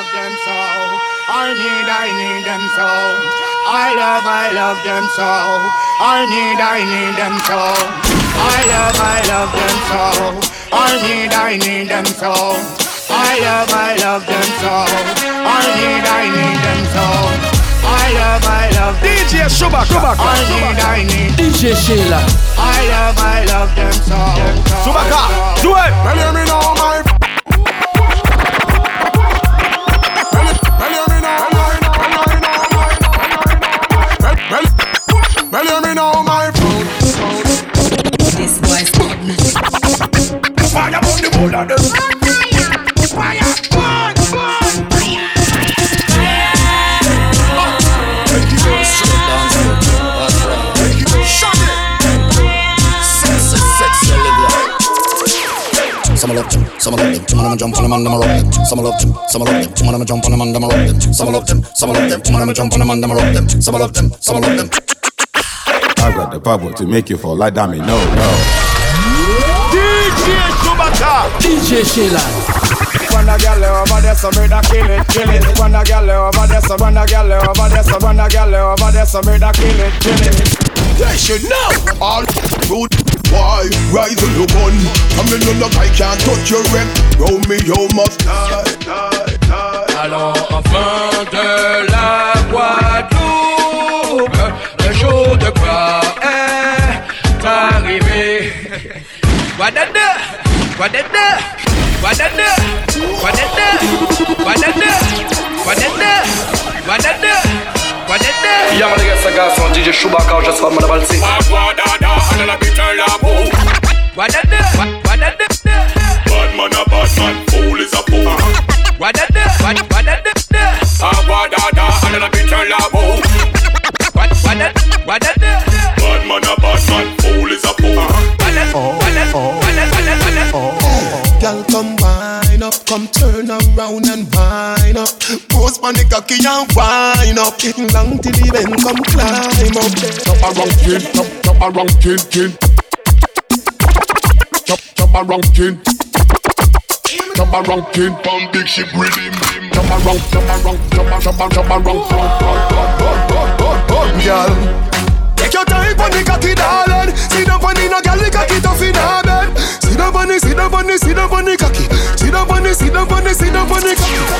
love them so. I need, I need them so. I love, I love them so. I need, I need them so. I love, I love them so. I need, I need them so. I love, I love them so. I need, I need them so. I love, I love DJ Shubaka, Shubaka, I need, I need DJ Shaylan. I love, I love them so. Shubaka, do it. Well, me now, my. Fire on the whole of them. Fire, fire, fire. Some love them, some love them. Some of them jump on them and them rock them. Some love them, some love them. Some of them jump on them and them rock them. Some love them, some love them. Some of them jump on them and them rock them. Some love them, some love them. I got the power to make you fall like that. Me no, no. DJ Shubaka. DJ Shaylan. When a gal eh, over there, so brother kill it, kill it. When a gal eh, over there, so when a gal eh, over there, so when a gal over there, so brother kill it, kill it. They should know all good. Why rise on your gun? I mean, no, no, I can't touch your rep. Roll me, you must die, die, die. Allons enfin de la Guadeloupe, le jour de gloire est arrivé. What the da? What the da? What the da? What the da? What the da? What the da? What the da? Ja mam nigga saga są DJ Szubaka, że swam na walcy. What the da? Ale na Bad man a bad man, fool is a fool. What the da? What what the da? Ah what the da? Ale na Bad man a bad man, fool is a fool. Girl, come wine up, come turn around and wine up. Pose on the cocky and wine up. Long till the bend, come climb up. Chop around kin, chop, chop around kin, kin. Chop, chop around kin. Chop around kin, pump big ship rhythm. Chop around, chop around, chop, chop, chop around, chop, Girl, take your time cocky darling. No cocky tough in her bed. The, the, cocky. The, the, cocky.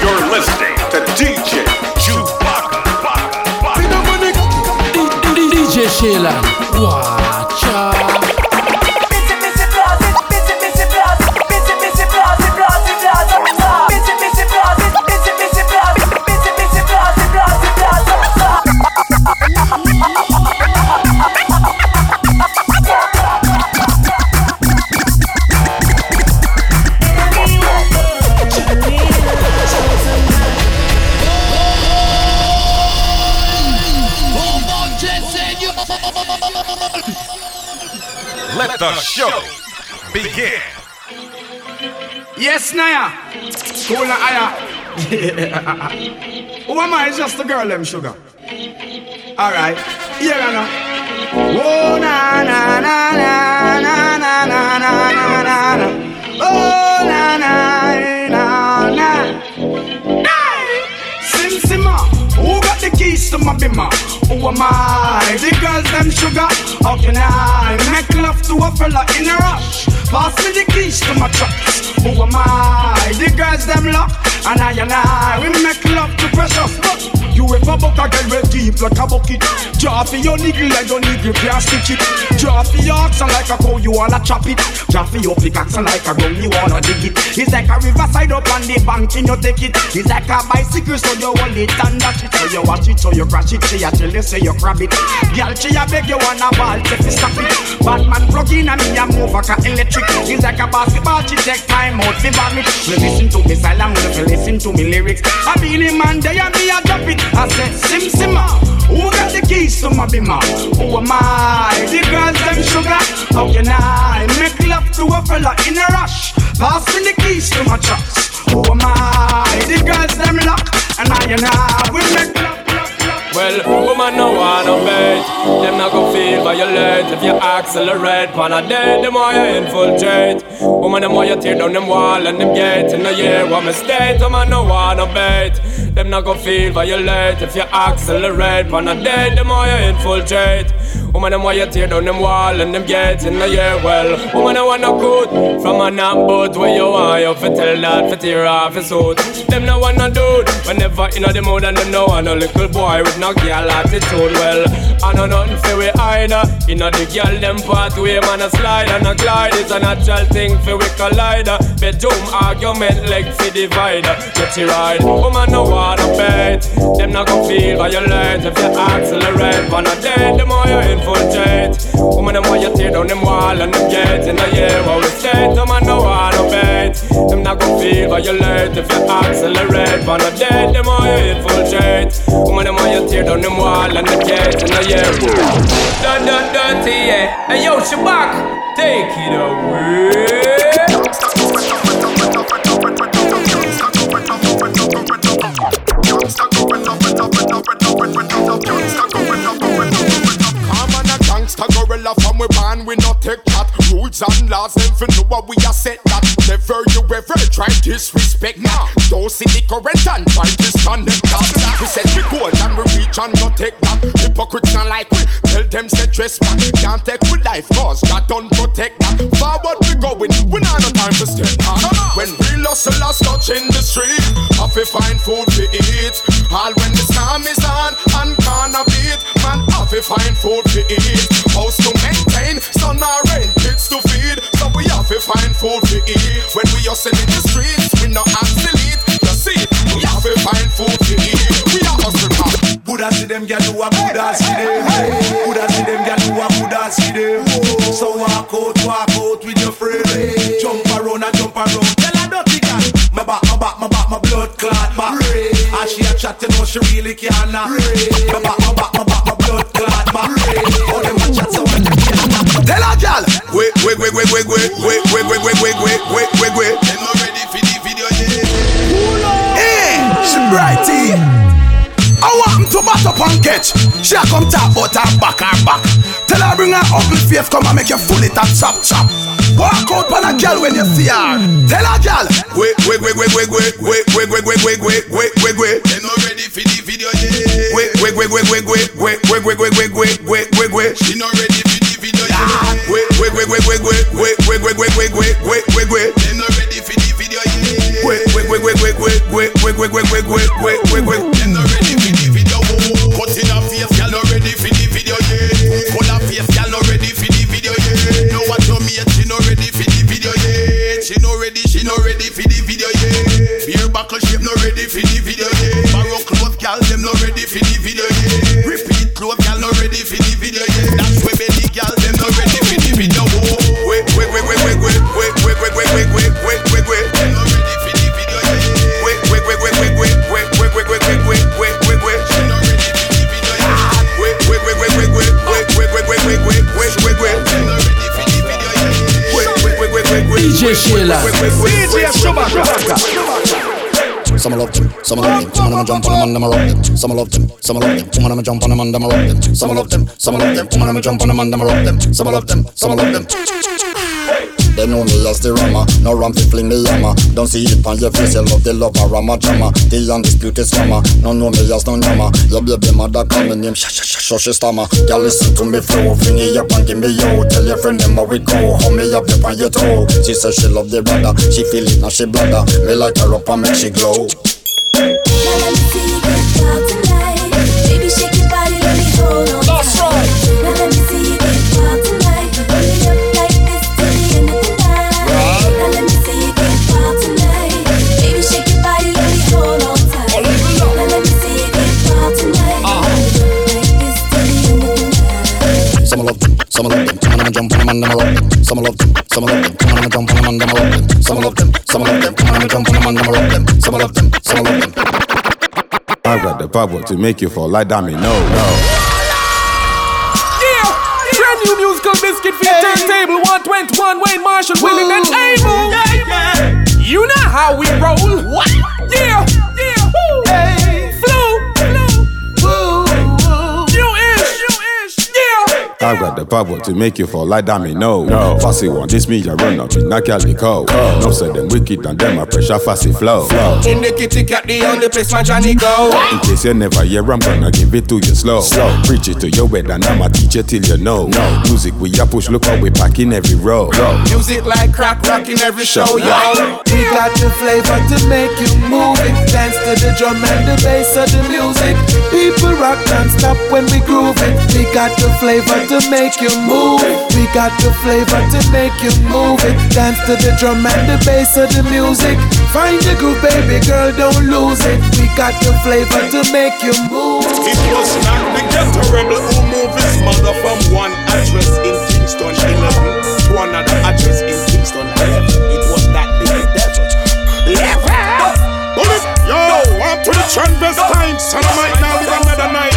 You're listening to DJ Shubaka. Cocky. DJ Shaylan, watch out. Let the show begin. Yes, Naya. Cool na aya. Who am I? It's just the girl, them sugar. Alright. Here I know. Oh, na na na na na na na na na na na. Oh, na na na na. Hey! Sim Simma, who got the keys to my bimmer? Who am I? The girls them sugar. How can I make love to a fella in a rush? Pass me the keys to my trucks. Who am I? The girls them lock. And I and I, we make love to precious. You ever buck a girl with deep like a bucket? Draw for your niggle like your niggle can't stitch it. Draw for your oxen like a cow, you wanna chop it. Draw for your pickaxe like a gun, you wanna dig it. It's like a riverside up on the bank and you take it. It's like a bicycle, so you hold it and dash it. So you watch it, so you crash it. She a tell you, say you grab it. Girl, she a beg you wanna ball, take it, stop it. Batman plug in and me a move like a electric. It's like a basketball, she take time out, fi vomit. Listen to me silent, listen to me lyrics. I be the man, they and me a drop it. I said, Sim Simma, ah, who got the keys to my bimmer? Who am I? The girls them sugar. How can I make love to a fella in a rush? Pass me the keys to my trucks. Who am I? The girls them lock, and I and I we make love. Well, woman no wanna bait. Them not go feel violate if you accelerate. Pan a day, the more you infiltrate. Woman, the more you tear down them wall and them gate. In the year, what mistake? Woman no wanna bait. Them not go feel violate if you accelerate. Pan a day, the more you infiltrate. Woman, them why you tear down them wall and them gate in the year. Well, woman, I wanna good from a not where you are. You fit tell that, fit tear off his suit. Them no wanna do whenever in the mood and them no want a little boy with no girl attitude. Well, I know nothing for we either. In the girl them pathway, man, a slide and a glide. It's a natural thing for we collider. Bedroom argument like for divider. Get you right, woman, no wanna. Them not gonna feel violent if you accelerate. On a day, the more you infiltrate. Woman, them want you tear down them wall and them gates in the year. How we state, them man, no wanna bet. Them not gonna feel violent if you accelerate. On a day, the more you infiltrate. Woman, them want you tear down them wall and them gates in the year. Dun dun dirty, yeah. Hey yo, Shabak, take it away. Take that. Rules and laws them for know what we are set that Never you ever try disrespect that Don't see the current and try disconnect that We set we goal and we reach and not take that. Hypocrites not like we Tell them say back. Can't take with life cause God don't protect that. Forward we going We not no time to step back. When real touch in the street Have to find food to eat. All when the storm is on and corner beat Man have to find food to eat. House to maintain, son or rent, kids to feed. So we have to find food to eat. When we are selling the streets, we not obsolete. You see, we have to find food to eat. We are hustle hard. Buddha see them get do a Buddha see them. Buddha see them get do a Buddha see them. So walk out, walk out with your friend. Jump around and jump around. Tell her dirty cat. My back, my back, my back, my blood clot back. As she a chat, you know she really can't. My back, my back, my back, my blood clot back. All them a chat so much. Tell her, gal. Wait, wait, wait, wait, wait, wait, wait, wait, wait, wait, wait, wait, wait, wait, wait. Them not ready for the video yet. Hey, she brighty. I want him to bat up and catch. She a come talk about her back, her back. Tell her bring her ugly face, come and make you full it and chop chop. Walk out on a girl when you see her. Tell her girl. Wait, wait, wait, wait, wait, wait, wait, wait, wait, wait, wait, wait, wait, wait, wait. They not ready for the video yet. Wait, wait, wait, wait, wait, wait, wait, wait, wait, wait, wait, wait, wait, wait, wait. She not ready wig, wig, wig, wig, wig, wig, wig, wig. Wait, wait. DJ Shaylan. DJ Some love them, some love them. Some of them jump on them and them rock them. Some love them, some love them. Some of them jump on them and them rock them. Some love them, some love them. Some of them jump on them and them rock them. Some love them, some love them. They know me as the rama, no ram fi fling me yama. Don't see it on your face, you love the love of rama drama. The undisputed scammer, no know me as no yama. Your baby mother call me name, sha sha sha sha she stammer. Girl listen to me flow, fling it up and give me yo. Tell your friend them how we go, hold me up on your toe. She say she love the brother, she feel it now she bladder. Me light her up and make she glow. Some love them. Some of them jump on them and them rock them. Some love them, some love them. Some of them jump on them and them rock them. Some love them, some love them. Some of them jump on them and them rock them. Some love them, some love them. I got the power to make you fall like dummy. No, no. Yeah, brand new musical biscuit for your turntable. 121 Wayne Marshall, willing and able. You know how we roll. What? Yeah, to make you fall like that me no. No. Fussy one, this me ya run up, knock out the cold. No say them wicked and them a pressure fussy flow. In the kitty cat, the only place my Johnny go. In case you never hear, I'm gonna give it to you slow. slow. Preach it to your head and I'ma teach you till you know. No. Music we a push, look how we pack in every row. Music like crack rock in every show, yo. We got the flavor to make you move it. Dance to the drum and the bass of the music. People rock non-stop when we groove it. We got the flavor to make you move. We got the flavor to make you move it. Dance to the drum and the bass of the music. Find the groove, baby girl, don't lose it. We got the flavor to make you move. It was not the ghetto rebel who moved his mother from one address in Kingston 11 to another address in Kingston 11. It was that little devil. Level! Bullet! Yo, up to the transvestine. Son of might now live another night.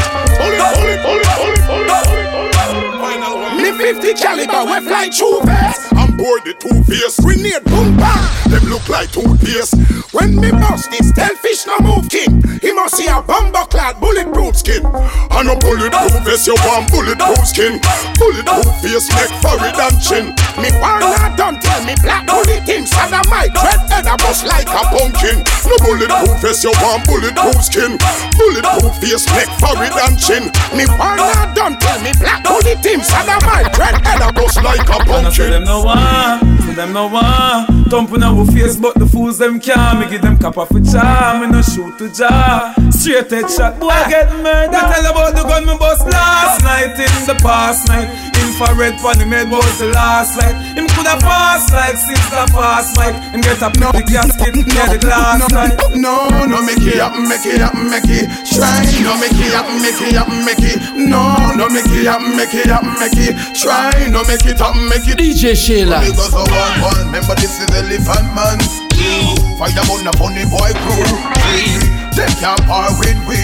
50 caliber, we fly true fast. I'm bored the two face grenade boom bang. Them look like toothpaste. When me bust this, fish no move king. He must see a bumper clad bulletproof skin. And a bulletproof vest, you want bulletproof skin. Bulletproof face, neck, forehead and chin. Me partner don't tell me black bullet of my dread head a bust like a pumpkin. No bulletproof vest, you want bulletproof skin. Bulletproof face, neck, forehead and chin. Me partner don't tell me black bullet him. Son of my dread head a bust like a I pumpkin. them no one, say them no one. Thumping our face, but the fools them can't. Me give them cap off a charm, me no shoot to jar. Straight head shot, boy get murdered. Me tell about the gun me bust last night in the past night. Infrared pon the head was the last light. Him coulda passed like since the past mic. Him get up no, the casket near the glass night. No, no, make it up, make it up, make it try. No, make it up, make it up, make it. No, no, make it up, make it up, make it try. No, make it up, make it. DJ Shaylan. Because of one one, remember this is Elephant Man. Fire on the funny boy crew. Them can't par with we.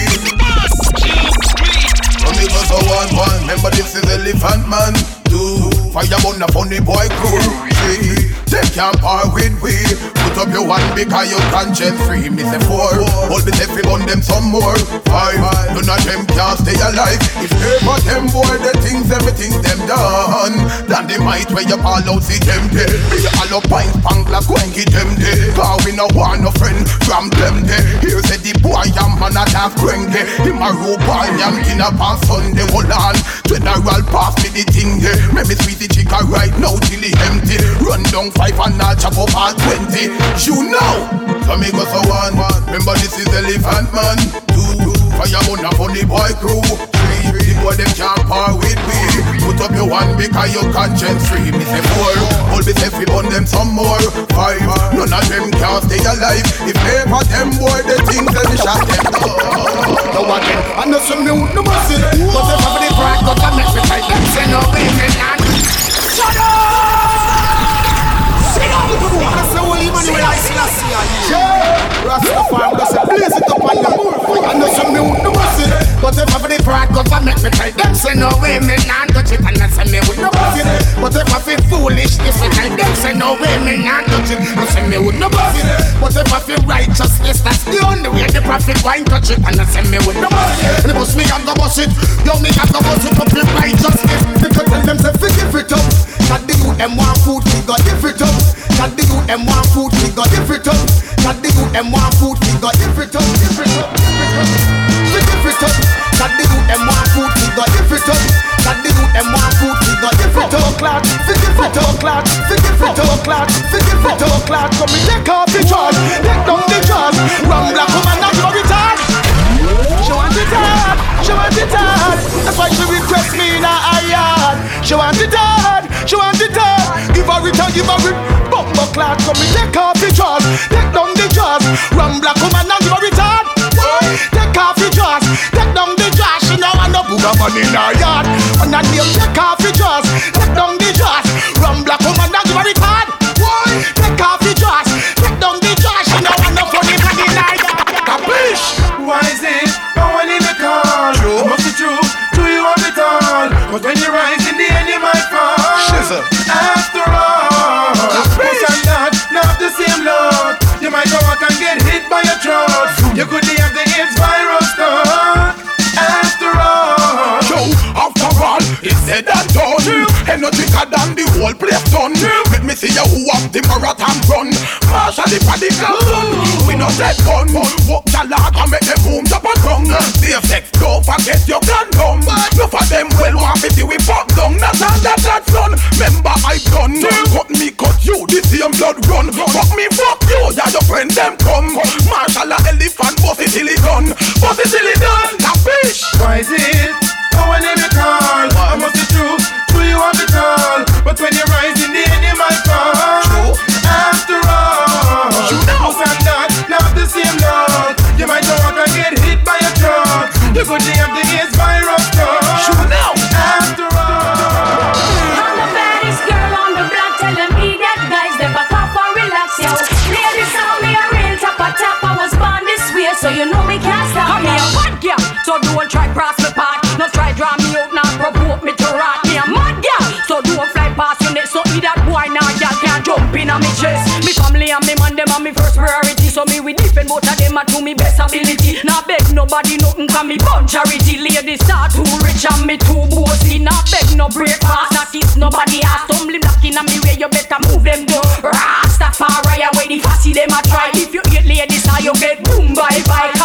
Because of one one, remember this is Elephant Man. Two. Fire on the funny boy crew. Them can't par with we. Put up your one because you conscience free. Me say four, hold me every on them some more. Five, none of them can't stay alive. If ever them boy the things, everything them done. Than the might where you all out see them dead. We all up pint pang like when get them dead. Cause we no want no friend from them dead. Here say the boy am man a half cranky. Him a rope boy am kin up on Sunday. Hold on, general pass me the thing there. Make me sweet the chica right now till it empty. Run down five and I'll chop up all twenty. You know. So me go so one. Remember this is Elephant Man. Two. Fire on a funny boy crew. Three. The boy them can't par with me. Put up your one because your conscience free. Me say four. Hold me say on them some more. Five. None of them can stay alive. If ever them boy the things that me shot them. No again, I know some new no mercy. But me with no mercy. But if I feel righteousness, that's the only way the prophet wine touch it, and I say me with no mercy. And the bust me, I'm gonna bust it. Yo, me, I'm gonna bust it up in righteousness. Because tell them to forgive it up. That the youth them want food, we got give it up. That the youth them want food, we got give it up. That the youth them want food, we got give it up, give it up, give it up. Give it up. That the youth them want food, we got give it the youth them food, we. Come take off the jaws, take down the jaws. Rum black woman, not your return. She want it hard, she want it hard. That's why she request me in her yard. She want it hard, she want it hard. Give her it, give her it. Bumbo clad, come and take off the jaws, take down the jaws. Rum black woman, it hard. Take off the jaws, take down the jaws. She know I no booger man in her yard. And that name take off the jaws, take down the jaws. Rum black woman, now her it hard. See you who have the marathon run. Marshall the body gun. We no take gun. Walk the log and make them boom up and run. Safe sex, don't forget your gun. No for them well want to we fuck down. Not on that that run. Remember I done. Cut me, cut you. The same blood run. Fuck me, fuck you. Yeah, your friend them come. Marshall a elephant, bossy silly gun. Bossy silly gun. That fish. Why is it? Can't jump in on me chest. Me family and me man, them are me first priority. So me we defend both of them and to me best ability. Now beg nobody nothing, can me bun charity. Ladies start too rich and me too bossy. Now beg no breakfast, not kiss nobody ass. Tumbling black in on me way, you better move them down. Rastafari, away the fussy them a try. If you hate ladies, how you get boom bye bye.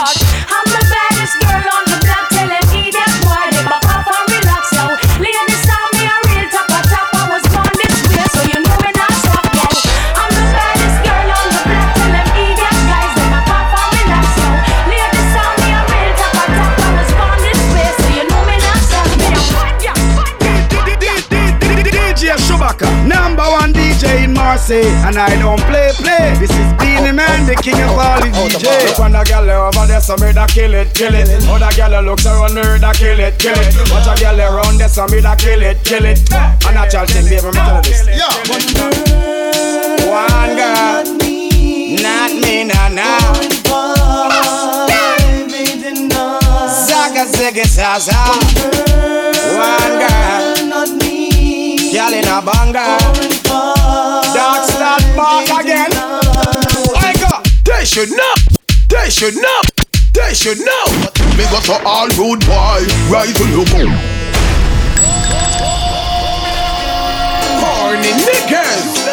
DJ in Marseille, and I don't play play. This is Beenie Man, the king of all the DJ. Look on the gal over there, so me da kill it, kill it. Other gal looks around me, da kill it, kill it. Watch a gal around there, so me da kill it, kill it. And a child thing, baby, me tell you this. One girl, not me, not me, nah nah. Zaga ziggy zaza. One girl, not me. Girl in a banger. Start again. I go. They should know. They should know. They should know. Me go to all rude boy. Rise your boom. Corny niggas.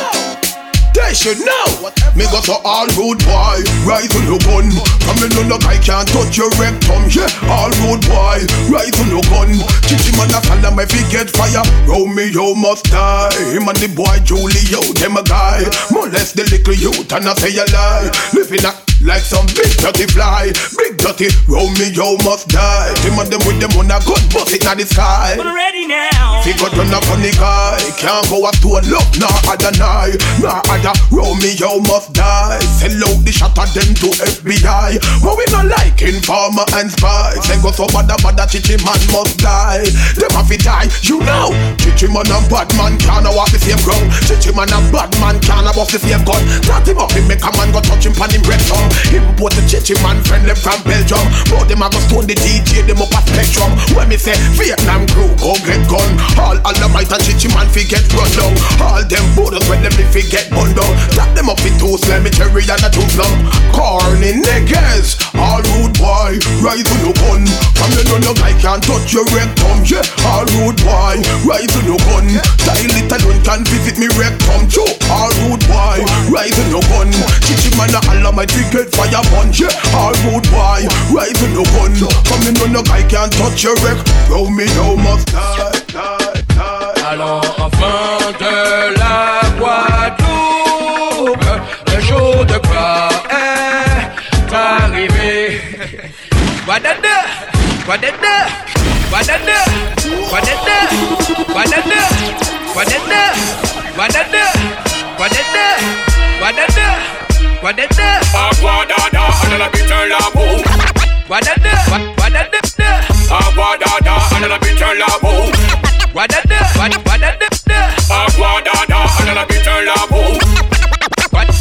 They should know. Me go to all rude boy. To your gun. Come in no guy can't touch your rectum. Yeah, all rude boy. To your gun. Chichi man a follow me fi get fire. Romeo must die. Him and the boy Julio, them a guy. Molest the little youth and I say a lie. Living a like some big dirty fly. Big dirty Romeo must die. Him and them with them on a bust it in the sky. But ready now. Figure done a funny guy. Can't go a stone look, nah other night. Nah other Romeo must die. Sell out the shot of them to FBI. But we not like informer and spy. Say go so bad bad chichi man must die. Them have to die, you know. Chichi man and bad man can't walk the same ground. Chichi man and bad man can't bust the same gun. Start him up, him make a man go touch him pan him red tongue. Import the chichi man friend them from Belgium. But them a go stone the DJ, them up a spectrum. When me say Vietnam crew go get gun. All the might and chichi man fi get run down. All them borders when them fi get bun down. Tap them up in two cemetery and a two plum. Corny niggas, all rude boy, rise to your gun. Come you know no guy can't touch your rectum. Yeah, all rude boy, rise to your gun. Style it alone can visit me rectum. Joe, all rude boy, rise to your gun. Chichi man a my head fire punch yeah. All good boy, rising the gun. Come in when the guy can touch your wreck. Throw me no must die, die, die Alors enfant de la Guadeloupe Le jour de gloire est arrivé Guadeloupe, Guadeloupe Guadeloupe, Guadeloupe, Guadeloupe, Guadeloupe, Guadeloupe, Guadeloupe, Guadeloupe what that do? Ah, da da, another bitter la boom. Oh. What that do? What what that do? Ah, da da, another bitter la boom. Oh. What that do? What what that do? Ah, da da, another bitter la.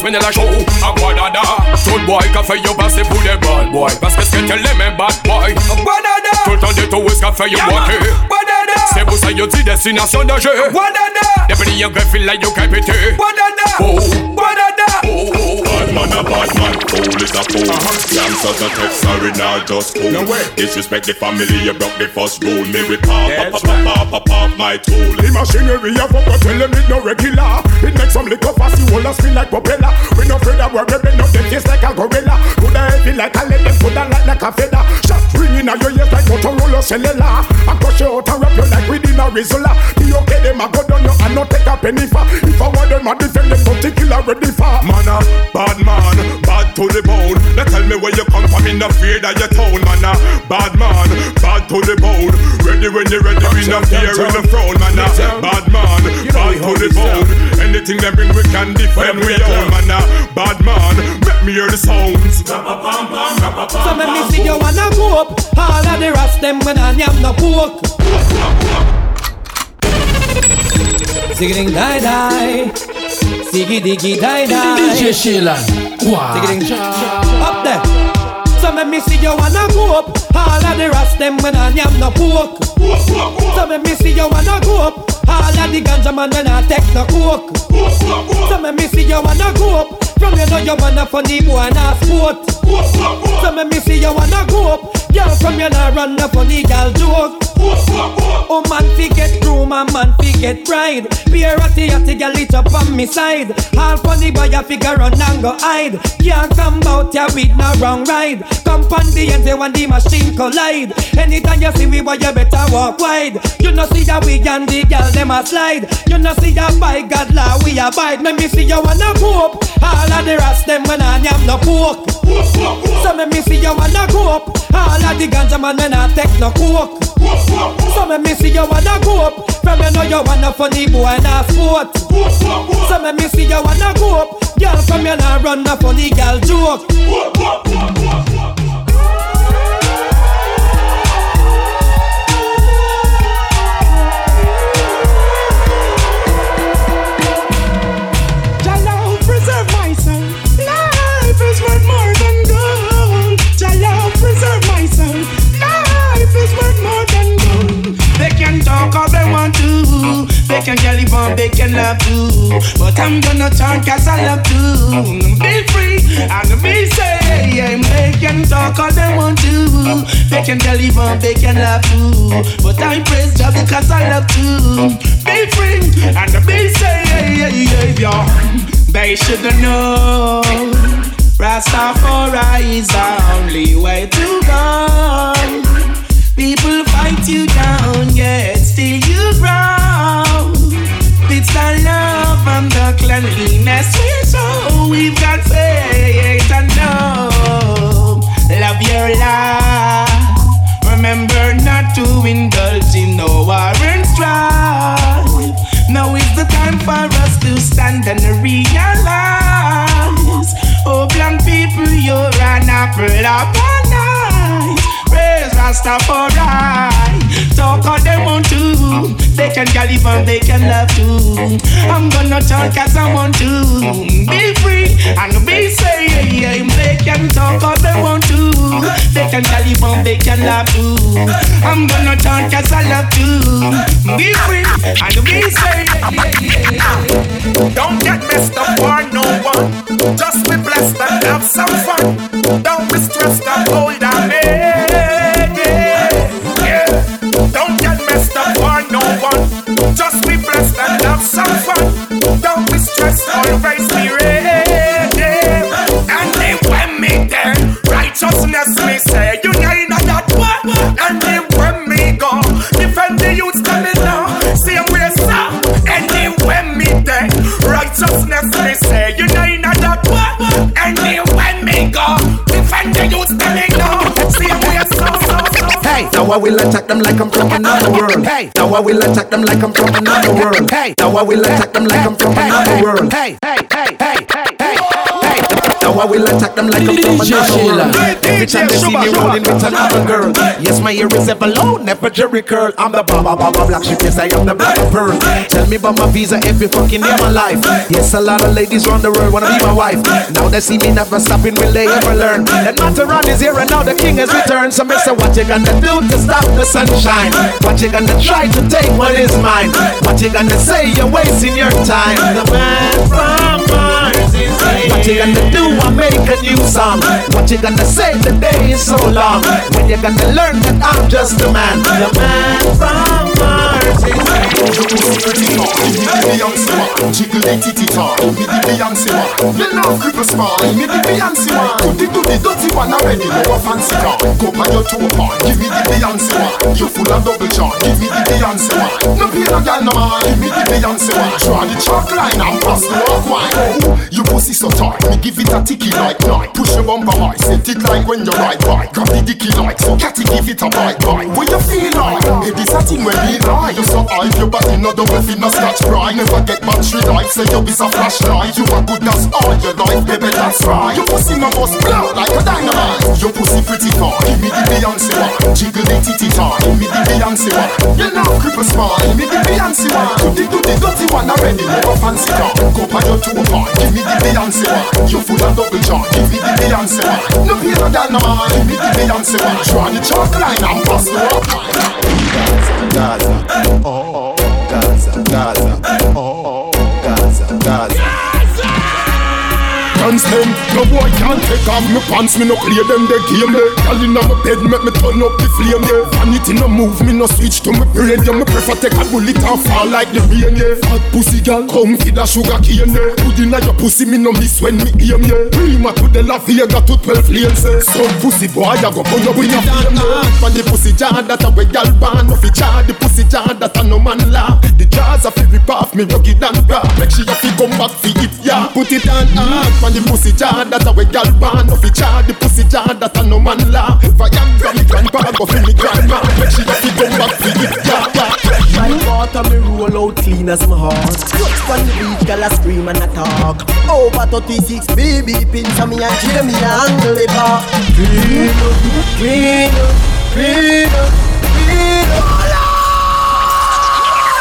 passe la show. Aguadada, tout boy ka fait yo passer pour des bad boy. Parce que c'est qu'elle aime bad boy. Aguadada, tout le temps de tout est-ce qu'a fait yo boiter C'est pour ça yo dit destination de jeu Depuis yo greffe là yo qu'à péter Oh, Bad man a bad man, fool is a fool. Youngsters a text sorry now just cool. way Disrespect the family, you broke the first rule. Me with pop, pop, pop, pop, pop, my tool. The machinery of up, tell them it no regular. It makes some liquor fast, you all spin like propeller. We no afraid of work, we no them taste like a gorilla. Put a heavy like a lead, put a light like a feather. Out your ears like Motorola cellular. I crush you out and wrap you like within a Rizzola. The okay, them a go down you and not take a penny for. If I want them, I defend them, but they kill ready for. Man a bad man, to the bone. Now tell me where you come from, in the fear that you town, man a bad man, bad to the bone. Ready when you're ready, we no fear in the throne, man a bad man, bad to the bone. Anything them bring, we can defend we own, man a bad man. Make me hear the sounds. So make me see you wanna go up All of the rest them when I am no pork Zigging die die. Ziggy diggy die die. DJ Shaylan. Zigging Wow. Up there. So make me see you wanna go up. All of the rest them when I am no pork So make me see you wanna go up. All of the ganja man when I take no coke. So make me see you wanna go up. From you know you wanna funny boy and a sport. So make me see you wanna go up. Girl from you nah run no funny girl joke Oh man fi get room and man fi get pride Be a ratty ratty girl it up on me side. All funny boy a figure run and go hide. Can't come out ya with no wrong ride. Come pon the end when the machine collide. Anytime you see we boy you better walk wide. You know see ya we and the girl them a slide. You know see ya by God law we abide. Let me see you wanna up All of the rest them when I am no pork So let me see you wanna go up All of the ganja man when I take no coke So let me see you wanna go up. From you know you wanna funny boy and a sport. So let me see you wanna go up. Girl from you nah run no funny girl joke But I'm gonna talk cause I love to. Be free and be safe. They can talk all they want to. They can get live on, they can love too. But I praise God because I love to. Be free and be safe. They should know. Rastafari is the only way to go. People fight you down, yet still you grow. It's the love and the cleanliness we show. Oh, we've got faith and know. Love your life. Remember not to indulge in no war and strife. Now is the time for us to stand and realize. Oh, black people, you're an apple of. Praise Rastafari. Talk all they want to. They can gallop and they can love too. I'm gonna talk as I want to. Be free and be safe. They can talk all they want to. They can gallop and they can love too. I'm gonna talk as I love to. Be free and be safe. Don't get messed up for no one. Just be blessed and have some fun. Don't be stressed and hold on. Yeah, Now I will attack them like I'm from another world. Hey, now I will attack them like I'm from another world. Hey, now I will attack them like I'm from another world. Hey, hey, I will attack them like another world. Every time they see me rolling with another girl. Yes, my ear is ever low, never Jheri curl. I'm the Baba Baba Black Sheep, yes, I am the Black Pearl. Tell me about my visa every fucking day of my life. Yes, a lot of ladies around the world wanna be my wife. Now they see me never stopping, will they ever learn? That Mataran is here and now the king has returned. So, Mister, what you gonna do to stop the sunshine? What you gonna try to take what is mine? What you gonna say you're wasting your time? The man from Mars is here. What you gonna do? I make a new song. What you gonna say? The day is so long. When you gonna learn that I'm just a man? The man from Beyonce jiggle me the Beyonce me the Beyonce dirty one already, no fancy. Go your give me the Beyonce. You full of double give me the Beyonce. No girl no man, give me the Beyonce. Draw the chalk line and pass you pussy so tight, me give it a like night. Push your bumper high, it like when you ride by. Grab the dicky like so, catty give it a bite bite. What you feel like? Hey, a thing when we lie. You so high, your body no double fin, no scratch cry. Never get battery life, say you is a flashlight. You are good as all your life, baby, that's right. Your pussy no bust blow like a dynamite. Your pussy pretty far, give me the Beyonce one. Jiggle the titty tar, give me the Beyonce one. You know cripple smile, give me the Beyonce one. Do the do the dirty one already, never fancy car. Go by your two part, give me the Beyonce one. You full of double jaw, give me the Beyonce one. No pay no man, give me the Beyonce one. Draw the chalk line and pass the walk Gaza, oh, Gaza, Gaza, oh, Gaza, Gaza. Dance them, no boy can't take off me pants, me no play them the game there. Girl inna my bed, make me turn up the flame there. Vanity no move, me no switch to me brain. Yeah, me prefer take a bullet and fall like the rain yeah. Fat pussy girl, come feed a sugar cane yeah. Put inna your pussy, me no miss when me aim yeah. Prima to the La Vega to 12 lanes yeah. Some pussy boy, I go burn up in your flame yeah. From the pussy jar that a way girl ban, no fi jar the pussy jar that a no man laugh. The jars a fi rip off me rugged and raw. Make sure you fi come back fi it yeah. Put it on mm, hard from the pussy jar that a way girl ban, no fi jar the pussy jar that a no man laugh. Viagra me grandpa go fi me grandma. Make sure you fi come back fi it yeah. My water me roll out clean as my heart. On the beach, girl I scream and I talk. Over 36 baby pins on me and chill me and it Clean up, clean up, clean up, clean up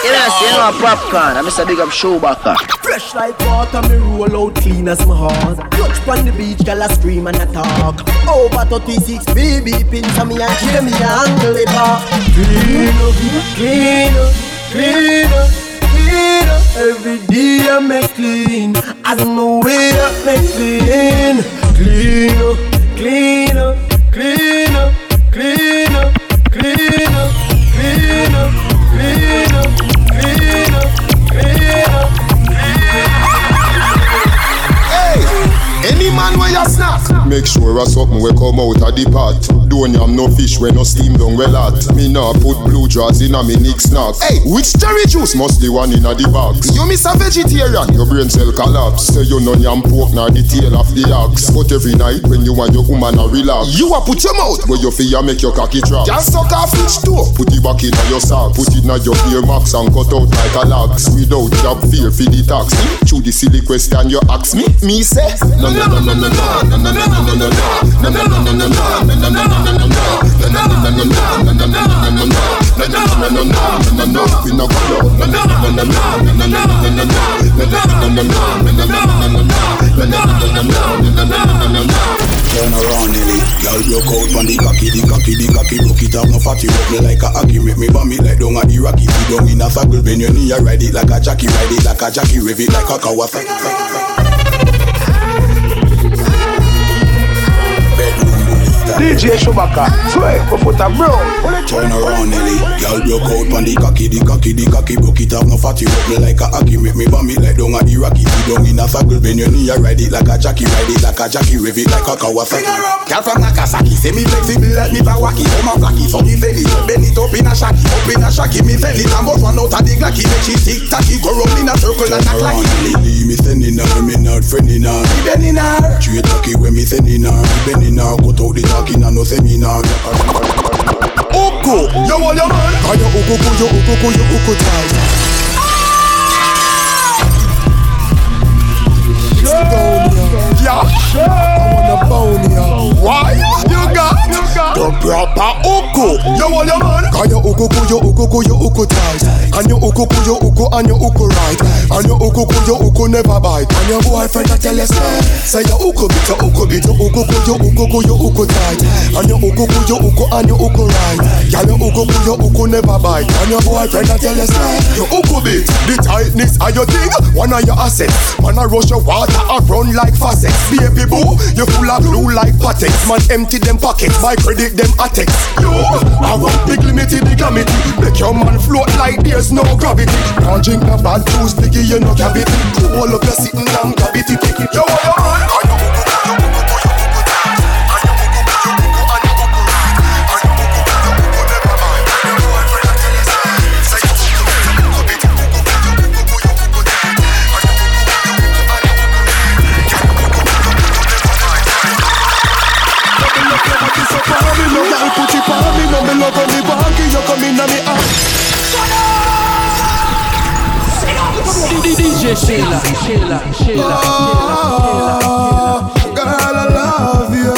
You know, see, you know, popcorn. I'm Mr. Big Up Showbacker. Fresh like water, me roll out clean as my heart. Touch on the beach, girl I scream and I talk. Over 36 baby pins on me and chill me and angle it back. Clean up, clean up, clean up, clean up. Every day I make clean. I don't know where I make clean. Clean up, clean up, clean up, clean up, clean up, clean up, clean up, clean Hey, Man where you make sure a something will come out of the pot. Don't yam no fish when no steam down well hot. Me nah put blue jaws in a me nick snack. Hey, which cherry juice must the one in a the box? You miss a vegetarian, your brain cell collapse. Say you no yam pork nor the tail of the ox. But every night when you want your woman a relax, you a put your mouth where you feel make your cocky drop. Just suck off each toe, put it back in your sock. Put it in your ear max and cut out like a lax. Without job fear for the tax. Through the silly question you ask me, me say no no no Turn around, Nelly. Y'all on the cocky, the cocky, the cocky. Broke it up, no fatty. Rock me like a hockey. Rip me, bomb it like down at the rocky. We down in a circle. Bend your knee, I ride it like a jockey. Ride it like a jockey. Rev it like a Kawasaki. DJ Shubaka, sway, go foot a bro. Turn around, Nelly. Girl, broke out on the cocky, the cocky, the cocky. Broke it up, no fatty. Rock me like a hockey. Make me bomb it like down a Iraqi. You down in a circle, bend your knee, I ride it like a jockey. Ride it like a jockey. Rev it like a Kawasaki. Girl from Nagasaki, say me flexible like me Pawaki. Come on, blacky, so me feel it. Bend it up in a shaki, up in a shaki. Me feel it, and but one out of the glacky. Make she tick tacky, go round in a circle and like Around, Nelly. Me sending her, me not friending her. Me bending her. Straight cocky when me sending her. Me bending her. Cut out the talking and nothing me. Uku, yo all your man. Are you uku uku yo uku uku yo uku time? Yeah, I wanna bone ya. Why? You got, you got the proper uku. Yo all your man. Are you uku yo uku uku yo uku time? And your uku ku you uku and your uku right. And your uku ku you uku never bite. And your boyfriend a tell you say, say your uku bit your uku bit your uku ku you uku ku you uku tight. And your uku ku you uku and your uku right. Girl your uku ku you uku never bite. And your boyfriend a tell you say, your uku bit the tightness of your thing. One of your assets. Man a rush your water a run like faucet. Baby boo, you full of blue like patex. Man empty them pockets. My credit them attics. You I run big limited big glamity. Make your man float like no gravity. Can't drink no bad juice, biggie you no cavity. All up your sitting down gravity. Yo, yo, man. DJ Shaylan, Shaylan, Shaylan, Ah, Girl, I love you.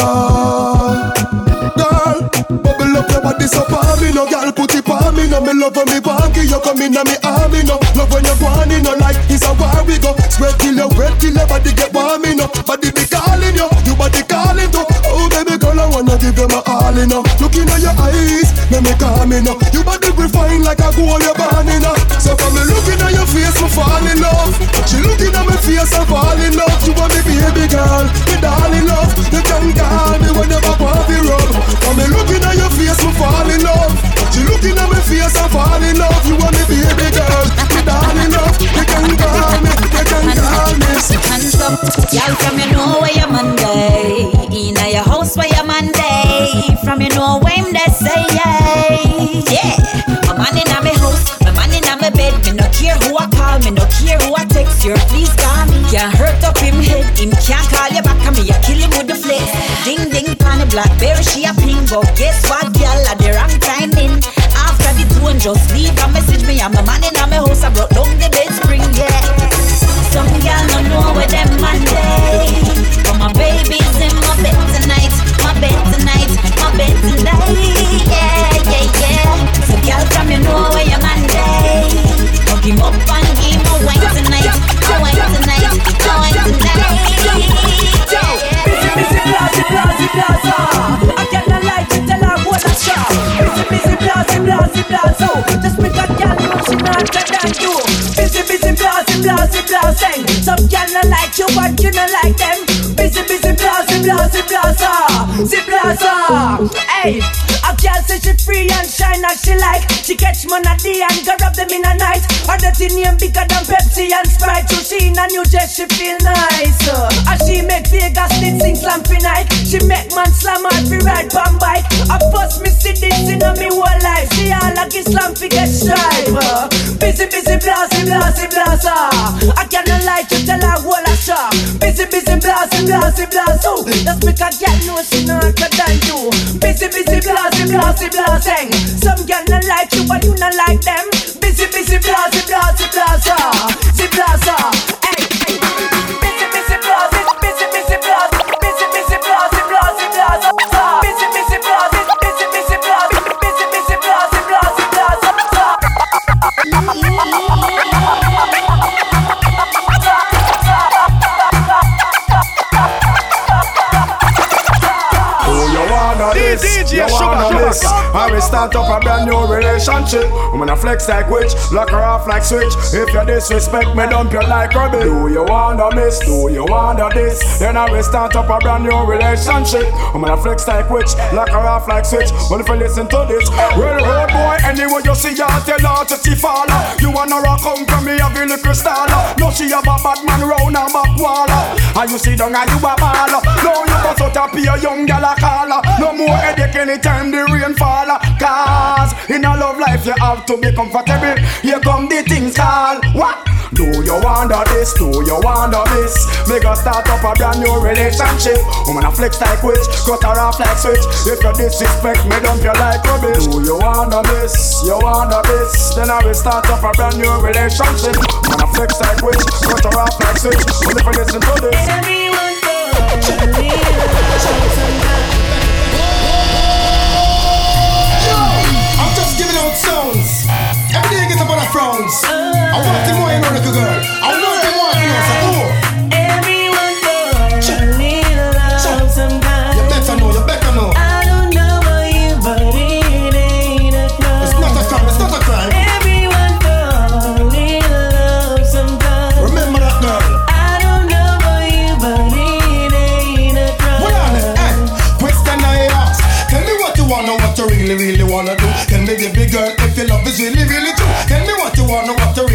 Girl, bubble up your body so palm no girl, put it me, no me love when me banky, you come in and me army, no love when you go on, no like it's a war we go. Sweat till you wet till your body get warm, no body be calling you, you body calling too. Oh baby girl, I wanna give you my all, you know. Looking at your eyes, me make me calm, you know. You body refine like a gold, you're born, you know. So from me looking at your face, me fall in love. She looking at my face, I fall in love. You want me baby girl, me darling love. You can call me whenever to rub. From me looking at your face, me fall in love. She looking at my face, I fall in love. You want me baby girl, me darling love. You. Hands up, y'all from your. Inna your house where your. From yeah. My man inna me house, my man inna me bed. Me care who I call, me no care who I text. You please call me. Can't hurt up him head, him can't call you back. And me you kill him with the flex. Ding ding, pan the blackberry she a ping, but guess what, The just leave a message me. I'm the man inna me house, I brought down the bed spring, yeah. Some girl no know where them Monday. But my baby's in my bed tonight, my bed tonight, my bed tonight. Yeah, yeah, yeah. So girl from you know where your Monday. Hook him up and give him a wine tonight, a wine tonight, a wine tonight. Yeah, Busy, busy, blasey, blasey, blaza. I cannot lie Busy, blasey, blasey, blazo. Just a girl know she not than you. Busy, busy, blasey, blasey, blasing. Some girl not like you, but you not like them. Busy, busy, blasey, blasey, blaza. Si blaza. Hey, a girl say she free and shine as she like. She catch money and go rub them in a night. Her dirty name bigger than Pepsi and Sprite. So she in a new dress, she feel nice. Uh, as she make Vegas did sing slam for night. She make man slam hard for ride pan bike. I first me see this in a me whole life. She all like Islam fi get stripe. Uh, busy, busy, blasey, blasey, blasa. I cannot lie to tell her whole a shop. Busy, busy, blasey, blasey, blaso. Just make a girl know she better than you. Busy, busy, blasey, blasey, blasing. Some girl not like you, but you not like them. Busy, busy, blasey, blasey, blasa. Si blasa. Wanna this? You wanna this? I will start up a brand new relationship. I'm gonna flex like witch, lock her off like switch. If you disrespect me, dump you like rubbish. Do you wanna miss? Do you wanna this? Then I will start up a brand new relationship. I'm gonna flex like witch, lock her off like switch. Well, if you listen to this, well, road boy, anyway you see her, tell her to see follow. You wanna rock home from me, have a little star. No, she have a bad man round her back wall. And you see and you a ball. No, you go out a young gal a call. No more headache anytime the rain fall. Cause in a love life you have to be comfortable. Here come the things call. What? Do you wonder this? Do you wonder this? Make us start up a brand new relationship. Woman a flex like witch, cut her off like switch. If you disrespect me, dump you like rubbish. Do you wonder this? You wonder this? Then I will start up a brand new relationship. Woman a flex like witch, cut her off like switch. Only if you listen to this. Everyone goes, me day I get up on a frowns. I want the more, you know, little girl. I want the more, you know, so. Everyone goes, need love sometimes. You better know, you better know. I don't know about you, but it ain't a crime. It's not a crime, it's not a crime. Everyone goes, need love sometimes. Remember that girl. I don't know about you, but it ain't a crime. On, eh? Question I ask. Tell me what you wanna, what you really, really wanna do. Tell me, baby girl, if your love is really,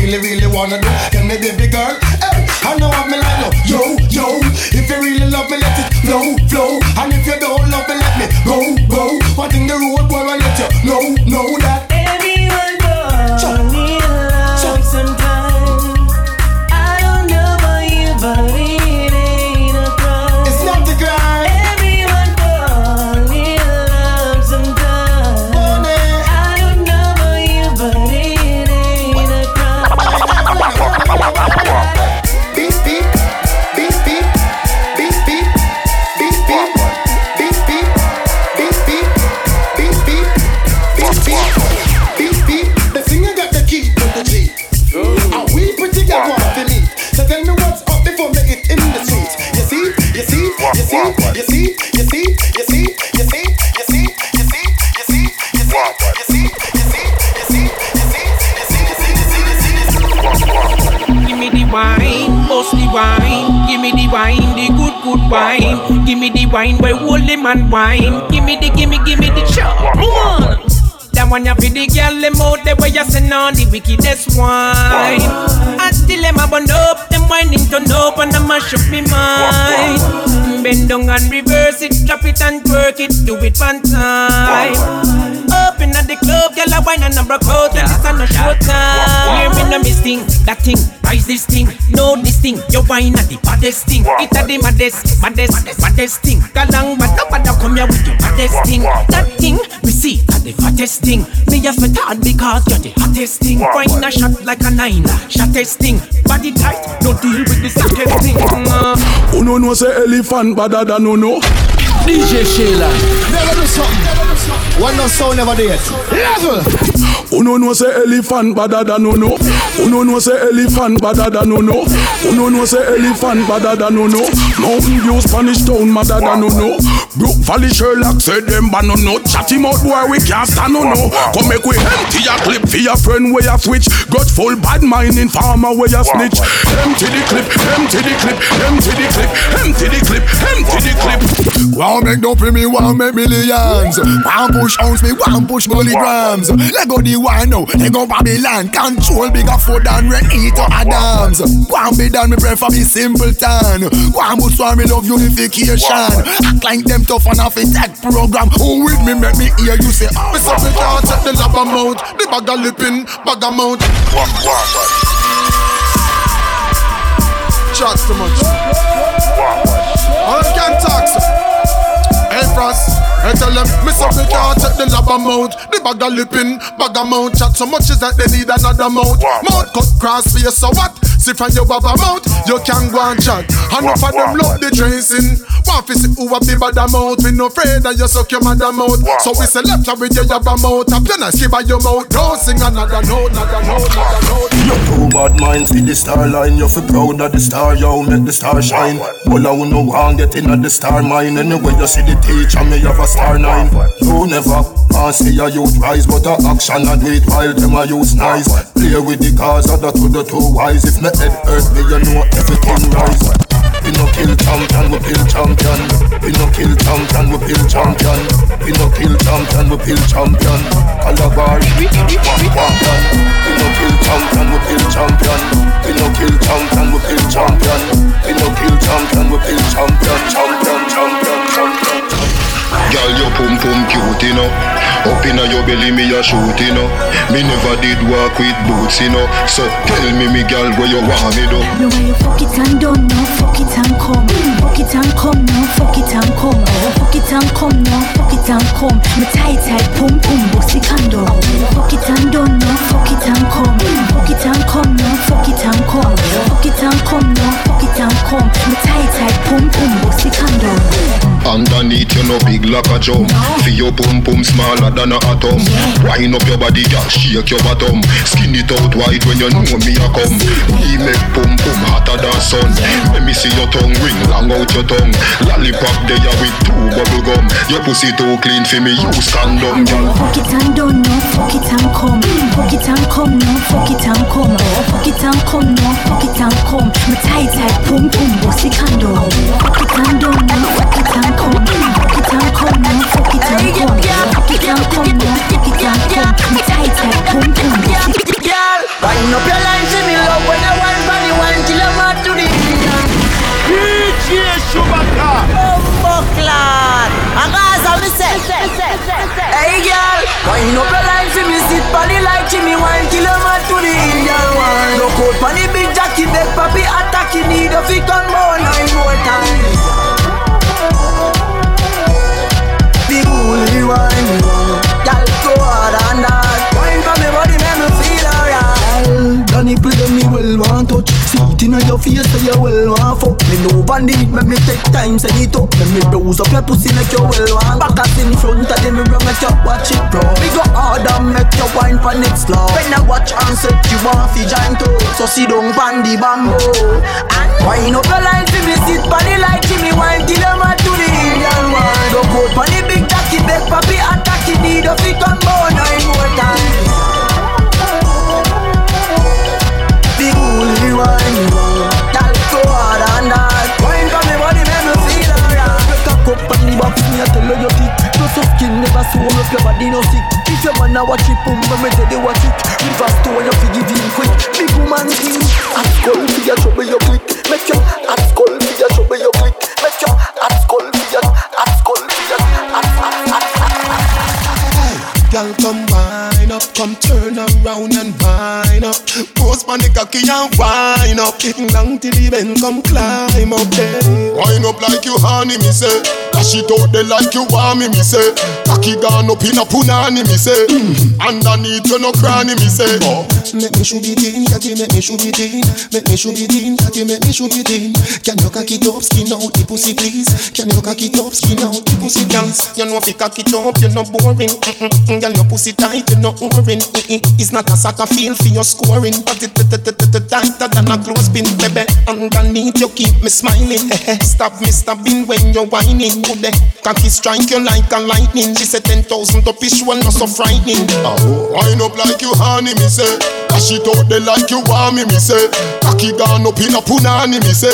really, really wanna do. Tell me, baby girl, hey, I know I'm like yo, yo, yo. If you really love me, let it flow, flow. And if you don't love me, let me go, go. What in the road, boy, I let you know, know that. It, do time. Up in the club, girl a wine and a broke out, and it's on a short time. Hear me no miss thing, that thing, rise this thing, know this thing. Your wine at the baddest thing, it a the maddest, maddest, baddest thing. Galang, but nobody come here with your baddest thing. That thing, we see that the fattest thing. Me a thought because you're the hottest thing. Wine a shot like a nine, shottest thing. Body tight, no deal with the second thing. Uh, Who no say elephant better than no no? DJ Shaylan. Never do something. One no sound never did. Level. Who no know say elephant better than no no? Who no say elephant better than no no? Who no say elephant better than no no? Mountain View, Spanish Town, madder than no no. Brook Valley, Sherlock said them ban no no. Chatty mouth boy we can't stand no no. Come make we empty your clip for your friend where you switch. Got full bad mind in farmer where you snitch. Empty the clip, empty the clip, empty the clip, empty the clip, empty the clip. Wow, make no for me, wow, make millions. One push ounce, me one push milligrams. Let go the one now, let go Babylon. Control bigger food than Reneto Adams. One be done, me pray for me simpleton. One but swear me love unification. Act like them tough and off it tech program. Who with me make me hear you say, oh, me say me can't take the lab amount. The bag of lipping, bag of mount. Chat too much. All them can talk, sir. Hey, Frost. I tell them, me say me can't take the lab amount. The bag of lipping, bag of mount. Chat so much is that they need another mount. Mount cut cross face, so what? See from your baba mount, you can go and chat. Enough of them love the tracing One fi see who a be bad mouth. We no afraid that you suck your mother mouth. So we say left with your yabba mouth. Tap your nice, her your mouth. Don't sing another note, another note, another note. You two bad minds with the star line. You fi proud of the star, yo, make the star shine. All I know want get in at the star mine. Anyway you see the teacher, me have a star nine. You never can see a youth rise But a action a do it while them a use nice. Play with the cars, other to the two wise. If me head me, you know everything rise we no kill champion, we kill champion. We no kill champion, we kill champion. We no kill champion, we kill champion. Calabar, champion. We no kill champion, we kill champion. We no kill champion, we kill champion. We no kill champion, we kill champion. Champion, champion, champion. Girl, your pum pum cute Up inna your belly, me a shoot, you know. Me never did walk with boots, you know. So tell me, me girl, where you want me do? No way you fuck it and don't know, fuck it and come. Fuck it and come, no, fuck it and come. Fuck it and come, no, fuck it and come. Me tight tight, pum pum, bossy candle. Fuck it and don't know, fuck it and come. Fuck it and come, no, fuck it and come. Fuck it and come, no, fuck it and come. Me tight tight, pum pum, bossy candle. Underneath you no big like a jump. For your pum pum smaller than a atom. Wind up your body, girl, shake your bottom. Skin it out wide when you know me a come. We make pum pum hotter than sun. Let me see your tongue ring long out your tongue. Lollipop there with two bubble gum. Your pussy too clean for me, use condom, girl Fuck it and don't know, fuck it and come. Fuck it and come, no, fuck it and come. Fuck it and come, no, fuck it and come. Me tight tight, pum pum, bossy candle. Fuck it and don't know, fuck it and come. Come, come. Come, come. Hey, girl, up your line, me sit on out to the Indian one. On big jockey, beg papi attack, you need a fit on more nine more times. Holy wine, girl, go hard and. Play them me well want touch. See it inna your face so you well want fuck. Me know van it make me take time send it up. Let me browse up your pussy make you well want Back us in front of the mirror make you watch it bro Me go hard and make you wine for next love When I watch and set you want fi join too. So sit down pan the bamboo. And Wine up your line for me sit on the light me wine till I'm to the Indian one Look out on the big jockey beg on the cocky and wine up. Getting long till the bend, come climb up there. Wine up like you honey, me say. Dash it out there like you want me, me say. Cocky gone up in a punani, me say. Mm. Underneath you no cranny, me say. Oh. Make me shoot it in, cocky make me shoot it in. Make me shoot it in, cocky make me shoot it in. Can you cocky it up, skin out the pussy, please? Can you cocky it up, skin out the pussy, please? You know if you cocky it up, you're not boring. Mm-mm. Girl, your pussy tight, you're not boring. Mm-mm. It's not a soccer field for your scoring, but it tighter than a clothespin, baby. Underneath you keep me smiling. Stop me stabbing when you're whining. Good cocky strike you like a lightning. She said ten thousand up is one not so frightening. Oh, wind up like you honey, me say. Dash it out there like you want me, me say. Cocky gone up in a punani, me say.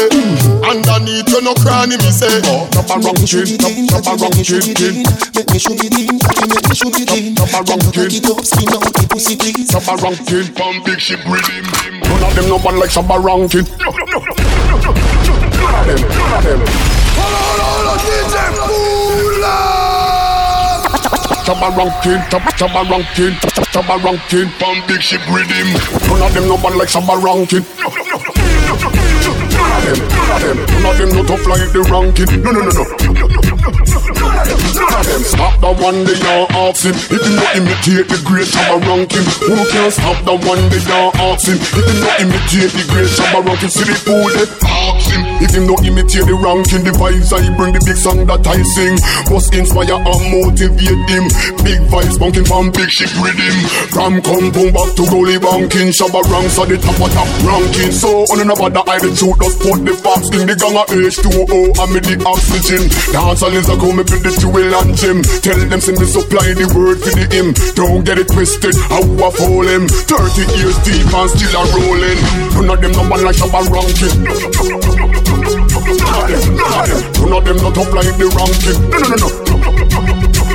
Underneath you no cranny, me say. Oh, top a rock chin, top a rock chin, chin. Make me shoot it in, cocky make me shoot it in. Top a rock chin, top skin out the pussy please. Top a rock chin, pump big ship rhythm. None of them no man like Shabba ranking. None of them, none of them. Shabba ranking, Shabba ranking, Shabba ranking, pump big ship rhythm. None of them no man like Shabba ranking. None of them, none of them, none of them no tough like the ranking. No, no, no, no. Stop the one they are asking. If you not imitate the great Shabba ranking, who can stop the one they are asking? If you not imitate the great Shabba ranking, see the fool they him. If you not imitate the ranking, the vibes I bring, the big song that I sing, must inspire and motivate him. Big vibes bunking from big ship rhythm. From come boom back to goalie banking, Shabba ranks at the top of top ranking. So on another the I the truth, just put the facts in the gang of H2O and me the oxygen. Dance all is a come me build the jewel and gym. Tell them send me supply the word for the him. Don't get it twisted, I fool him. 30 years deep and still a rolling. None of them no man like Shabba ranking. None of them, not up like the ranking. No, no, no, no.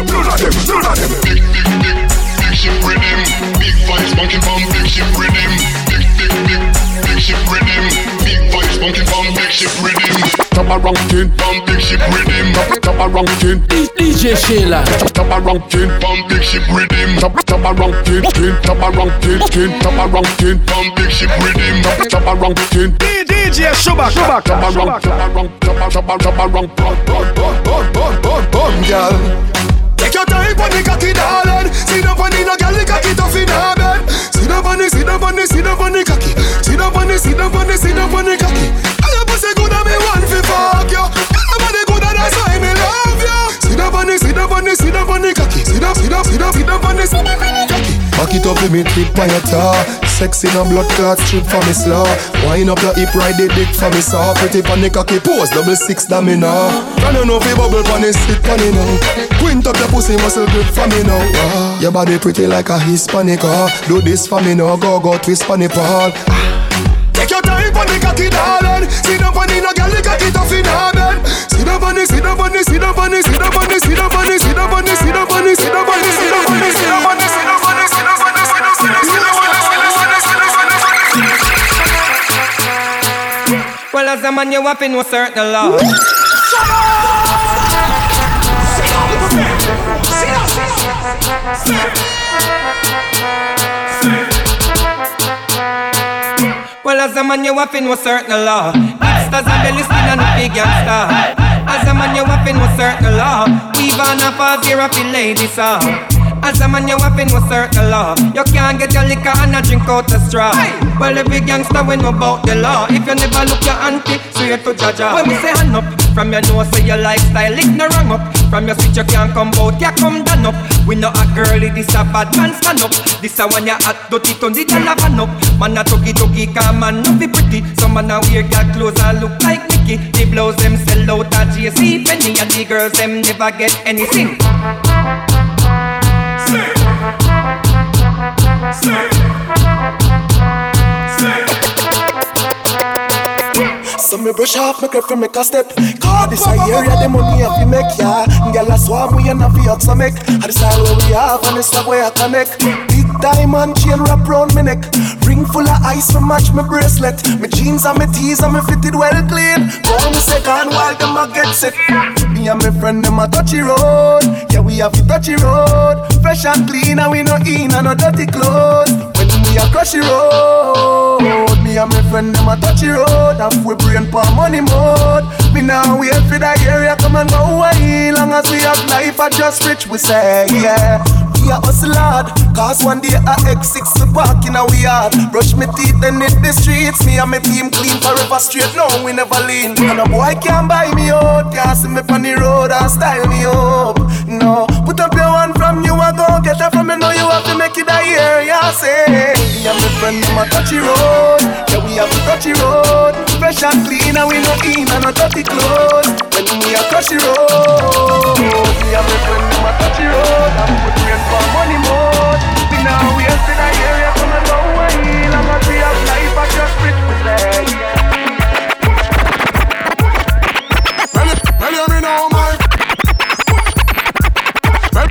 None of them, none of them. Big, big, big, big ship rhythm. Big vibes bunking from big ship rhythm. Big, big, big, big ship rhythm. Big vibes bunking from big ship rhythm. Chopper ranking, bomb big ship rhythm. Chopper ranking, DJ Shaylan. Chopper ranking, bomb big ship rhythm. Chopper ranking, chopper ranking, chopper ranking, bomb big ship rhythm. Chopper ranking, DJ Shubak. Shubak. Chopper rank, chopper rank, chopper chopper chopper rank. Bun bun bun bun bun bun, girl. Take your time when the cocky darling. See the funny no girl, the cocky tough enough. Sit up on the, sit up on the, sit up on the cocky. Sit up on the, sit up on the, sit up on the cocky. I your pussy good and me want fi fuck you. Get nobody good and that's why me love you. Sit up on the, sit up on the, sit up on the cocky. Sit up, sit up, sit up, sit up on the, sit up on the cocky. Back it up with me trip on your tar Sex in a blood clot trip for me slaw Wine up your hip ride the dick for me saw. Pretty pan the cocky pose double six da me now Can you know fi bubble pan it sit pan it now Quint up your pussy muscle grip for me now. Ah, Your body pretty like a Hispanic ah. Do this for me now go go twist pan it pal ah, Take your time pan the cocky darling. See the pan no girl the cocky tough in her bed. See the pan see the pan see the pan see the pan see the pan see the pan see the pan a man, you have to know certain law. Well, as a man, you have know certain law. Hipsters and the listening and the big gangster. As a man, you have know certain law. If I fear of the ladies, sir. As a man, you have know certain law. You can't get your liquor and a drink out the straw. Well, every gangster we know about the law. If you never look your auntie, straight to Jaja. When we say hand up, from your nose say your lifestyle, it no wrong up. From your switch you can't come out, you come down up. We know a girlie, this a bad man stand up. This a one ya hot, dirty turn the dollar van up. Man a tuggy tuggy, come man no be pretty. Some man a wear got clothes and look like Mickey. The blouse them sell out at JC Penney, and the girls them never get anything. So me brush off my grip make a step. Cause this a area the money have to make ya Girl a swarm we and a fi up some make. And this all we have and this where I connect. Big diamond chain wrap round me neck. Ring full of ice to match my bracelet. My jeans and my tees and me fitted well clean. Pour me second while them a get set Me and my friend them a touchy road. Yeah we have to touchy road. Fresh and clean and we no in and no dirty clothes. When we a crush the road Me and my friend them a touchy road. And we brain for money mode? Me now wait for the area come and go away Long as we have life I just rich we say yeah A hustle hard. Cause one day a X6 we park in a yard. Brush me teeth and hit the streets. Me and my team clean forever straight. No we never lean. And a boy can't buy me out. Can't see me on the road and style me up. No Put up your one from you I go get it from me. Know you have to make it a year Yeah say Me and my friend them a touchy road. Yeah we have a touchy road. Fresh and clean and we no in and no dirty clothes. When we a touchy road. Me and my friend them a touchy road for Me now to the area come and go away. Long as we have life I just rich we say Well, well, me know my. Well,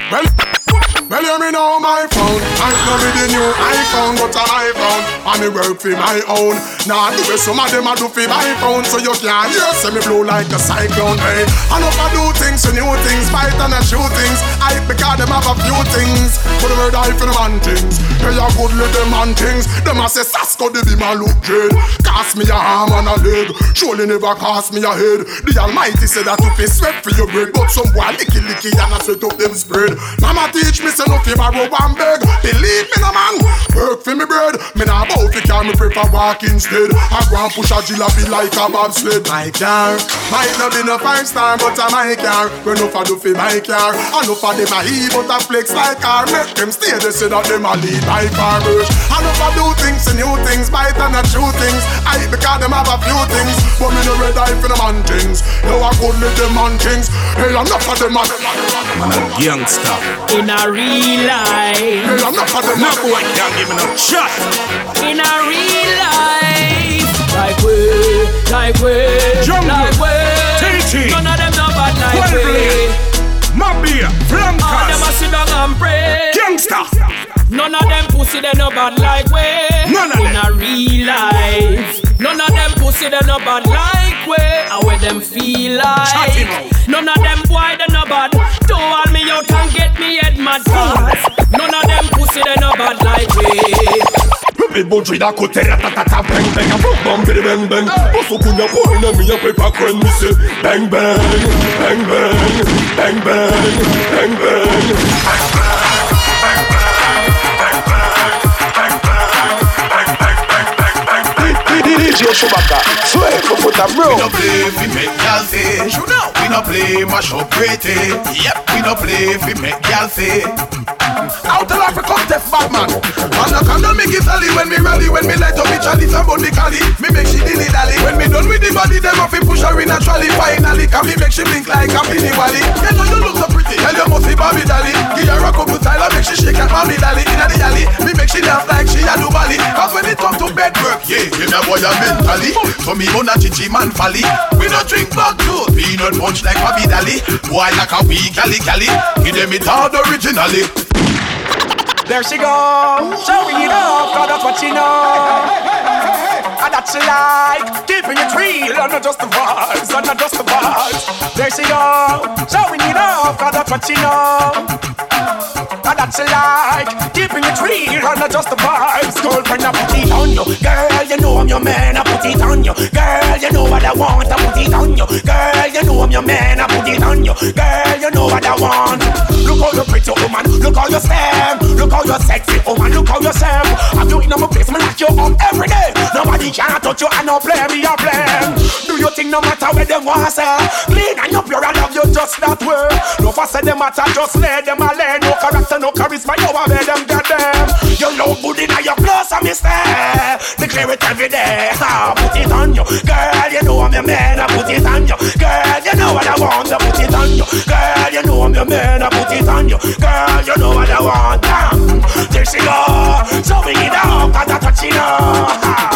well, me know my phone. I know me the new iPhone, but an iPhone. And me work for my own. Nah, the way some of them a do for my phone, so you can't hear say me blow like a cyclone. Hey, I know I do things, so new things, fight and I shoot things. I because them have a few things, but the word I for the man things. They are good little man things. Them a say Sasko the be my look dread. Cost me a arm and a leg, surely never cost me a head. The Almighty said that you sweat for your bread, but some boy licky licky and I set up them spread. Mama teach me say no fi borrow one beg. Believe me no man, work for me bread. Me nah bow fi car, me prefer walk instead. I go and push a jalopy like a bobsled. My car might not be no five star, but a my car. When no for do fi my car, I no for them a he, but a flex like car. Make them stay they say that them a lead by farmers. I no for do things and new things, bite and a true things. I because them have a few things, but me no red eye for the man things. You a live them man things. Hey, I'm not for them man. Man a gangster. In a real life Hey, I'm not for them No boy. Can't give me no shot. In a real life. Like we, like we, Jungle, like we. TT, None of them no bad like Twelve we. Lane, Mafia, All them a sit down and pray. Gangster. None of them pussy they no bad like we. None of In a real life. None of them pussy they no bad like way, how where them feel like. None of them boy they no bad. Don't hold me out and get me head mad fast. None of them pussy they no bad like me. Bougie da côté ratatata bang bang a boom bam bidi bang bang Posso kunya poina mi a pepa kwen mi se Bang bang, bang bang, bang bang, bang bang DJ Shubaka, swear for put a bro. We no play fi make y'all say. We no play mash up pretty. Eh. Yep. We no play fi make y'all say. Eh. Out of Africa, deaf bad man. Man, I can make it sally when me rally. When me light up me chalice and bun the cali. Me make she dilly dally. When me done with the body, them off push her in a trolley. Finally, can me make she blink like a Pinny Wally. You know you look so pretty. Tell you must be Bobby Dolly. Give her a couple style and make she shake and mommy dolly. Inna the alley, me make she dance like she a do Bali. Cause when it come to bed work, yeah, give that boy a mentally. So me on a chichi man folly. We no drink back to peanut punch like Bobby Dolly. Boy like a wee cali cali. Give them it all originally. There she go, showing it off, cause that's what she know. And that she like, keeping it real, and not just the vibes, and not just the vibes. There she go, showing it off, cause that's what she know. And she like, keeping it real, and not just the vibes. Girlfriend, I put it on you. Girl, you know I'm your man, I put it on you. Girl, you know what I want, I put it on you. Girl, you know I'm your man, I put it on you. Girl, you know what I want. Look how you pretty woman, look how you stand, look how you're sexy woman, look how you serve. I'm doing on my place, me lock you up every day. Nobody can touch you, I no play me a plan. Do you think no matter where them want say, clean and you pure, I love you just that way. No fuss them matter, just let them alone. Character, no charisma, you are them get them. You look good in your clothes, I miss them. Declare it every day. Ah, put it on you, girl. You know I'm your man, I put it on you, girl. You know what I want, I put it on you, girl. You know I'm your man, I put it on you, girl. You know what I want. Damn. There she go, so bring it up, cause that's what she know. And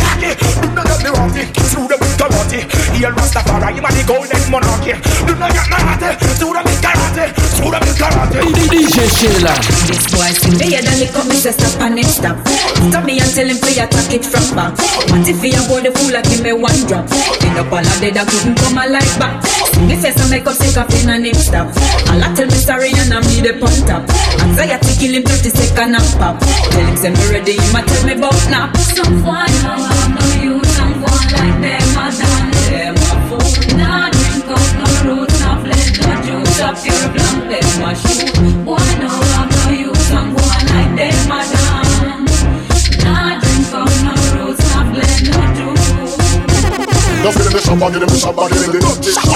want. Do not let me rot it. Slew them karate. Here Rastafari, you are the golden monarchy. Do not get me rot it. Slew them karate. Slew them with karate. DJ Shaylan. This boy see me and lick up me say stop and it stop. Stop me and tell him to attack it from back. What if he a boy the fool like give me one drop? End up all of dead I couldn't come alive back. Me face and make up sick of in and hip stop. A lot tell me sorry and I'm need a pun top. Anxiety kill him 30 second and pop. Tell him say me ready, him a tell me about now. Someone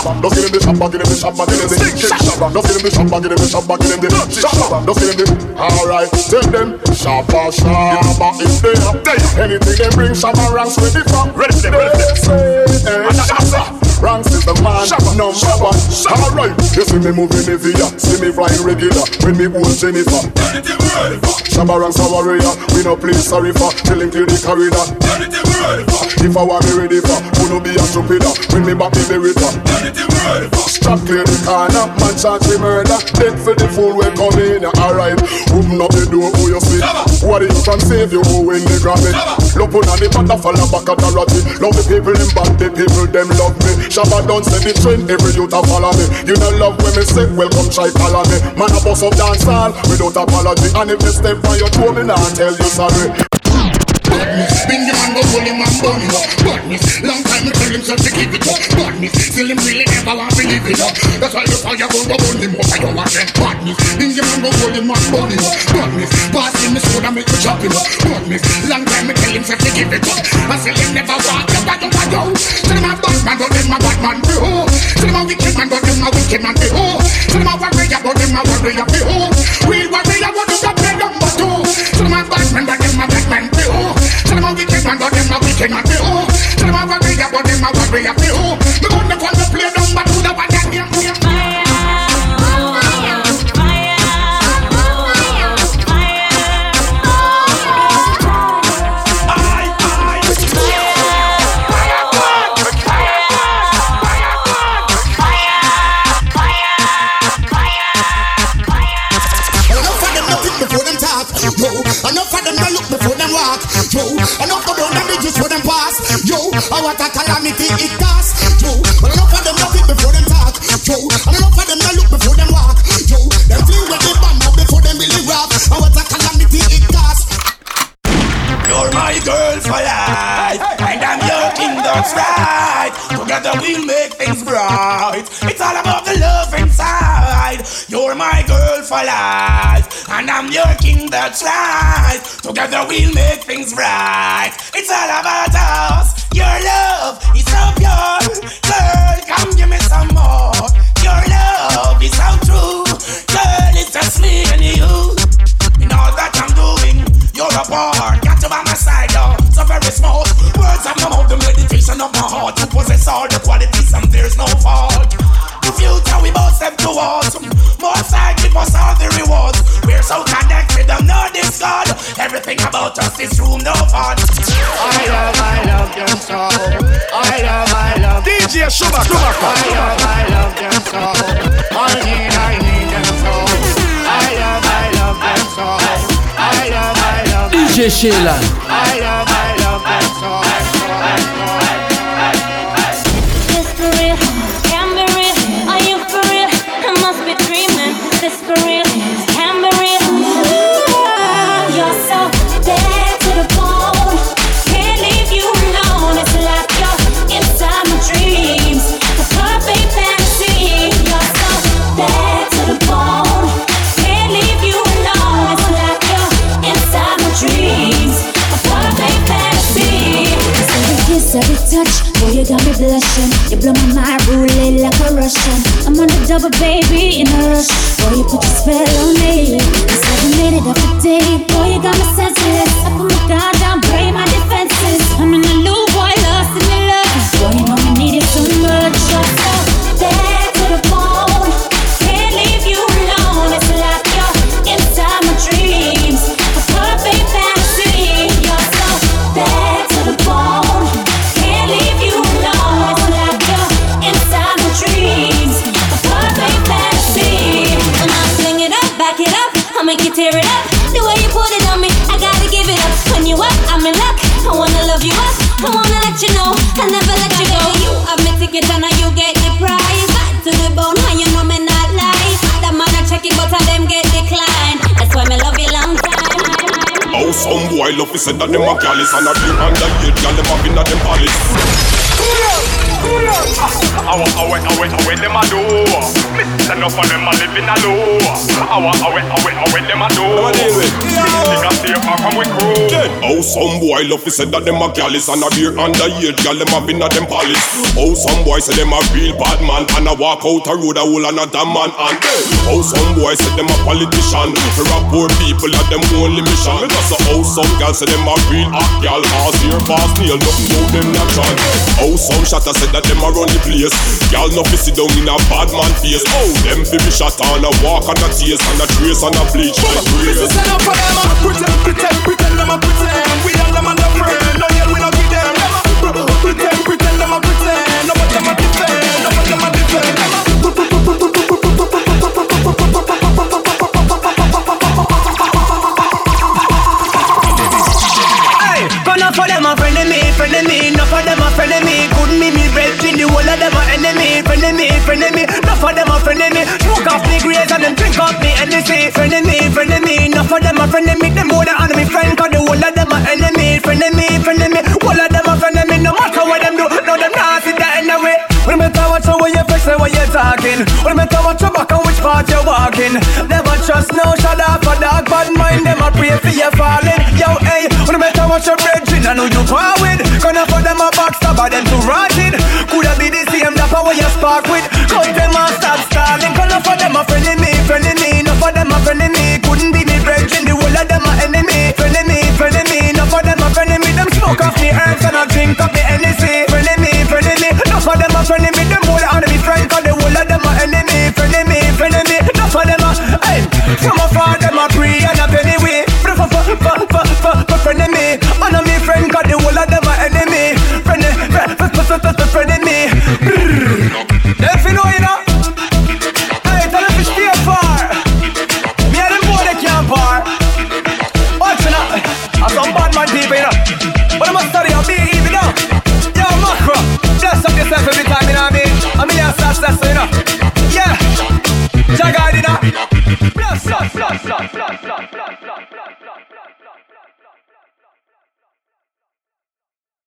shabba. Just give him the shabba, give him the shabba, give him the dirty shabba. Just give him the shabba, give him the shabba, give him the shabba. Just give him the. Alright, tell them shabba, shabba is there. Anything they bring, shabba ranks ready for. Ready for them, ready for them. Shabba. Ranks is the man, number one. Alright, you see me moving the via, see me flying regular. When me hold Jennifer. Shabba ranks a warrior, we no play sorry for. Tell him clear the corridor. If I want me ready for, who no be a stupider. When me back me berita. Strap clear the corner, man charge me murder. Dead for the fool we come in. Alright, open up the door, who you see? What you can save you, who when they grab it? Look on the butterfly back at the ratty. Love the people, them bad, the people, them love me. Shabba don't say the trend, every youth a follow me. You know love when me say, welcome try follow me. Man a boss up dance hall without apology. And if you step on your toe, me nah tell you sorry badness. Bring the man go pull him and burn him up. Badness. Long time he tell himself to keep it up. Badness. Till him really never want to leave it up. That's why the fire go go burn him up. I don't want that badness. Bring the man go pull him and burn him up. Badness. Pass him his soda make me chop him up. Badness. Long time he tell himself to keep it up. I say him never want to. I don't want. Tell him I'm bad Batman, but him a Batman. Oh. Tell him I'm wicked man, but him my wicked man. Oh. Tell him I'm warrior, but him a warrior. Oh. We warrior, what is the play number two? Tell him I'm bad Batman, but him a Batman a wicked man, but them a wicked man be oh. Them a warrior, but them a warrior be oh. Me couldn't find the play down, but who the one that. we'll make things right. Shaylan. I'm not some boy love to say that them a callous and a dear underage gal them a been a them palace. Oh some boy say them a real bad man and a walk out a road a hole and a damn man and oh some boy say them a politician. For a poor people at them only mission. Me just a oh some gal say them a real hot gal. Ass here fast nail nothing know them natural. Oh some shatter said that them a run the place. Gal no fi sit down in a bad man face. Oh them fi be shot on a walk and a taste and a trace and a bleach. Like This is. Pretend, pretend, pretend them a pretend. enough of them a frenemy. Good me, me brethren, the whole of them a enemy. Frenemy, frenemy, enough of them a frenemy. Smoke off me grace and them drink off me Hennessy. Frenemy, frenemy, enough of them a frenemy. Them more than enemy friend, cause the whole of them a enemy. Frenemy, frenemy, whole of them a frenemy. No matter what them do, no them not sit there anyway. When me talk, watch how you fix and what you talking. When me talk, watch your back and which part you walking. Never trust no shadow up for dog bad mind. Them a pray for you falling. Yo, hey, when me talk, watch your brethren, I know you far with rock by them to rot it. Coulda be the same dapper where you spark with. Cut them and stop stalling. Call of them a friend me, friend me. Enough of them a friend me. Couldn't be me brethren, the whole of them a enemy, friend me, friend me. Enough of them a friend me. Them smoke off the herbs and I drink up the energy. Friend me, friend me. Enough of them a friend me. Them whole of me friend, cause the whole of them a enemy, friend me, friend me. Enough of them a, hey, from afar.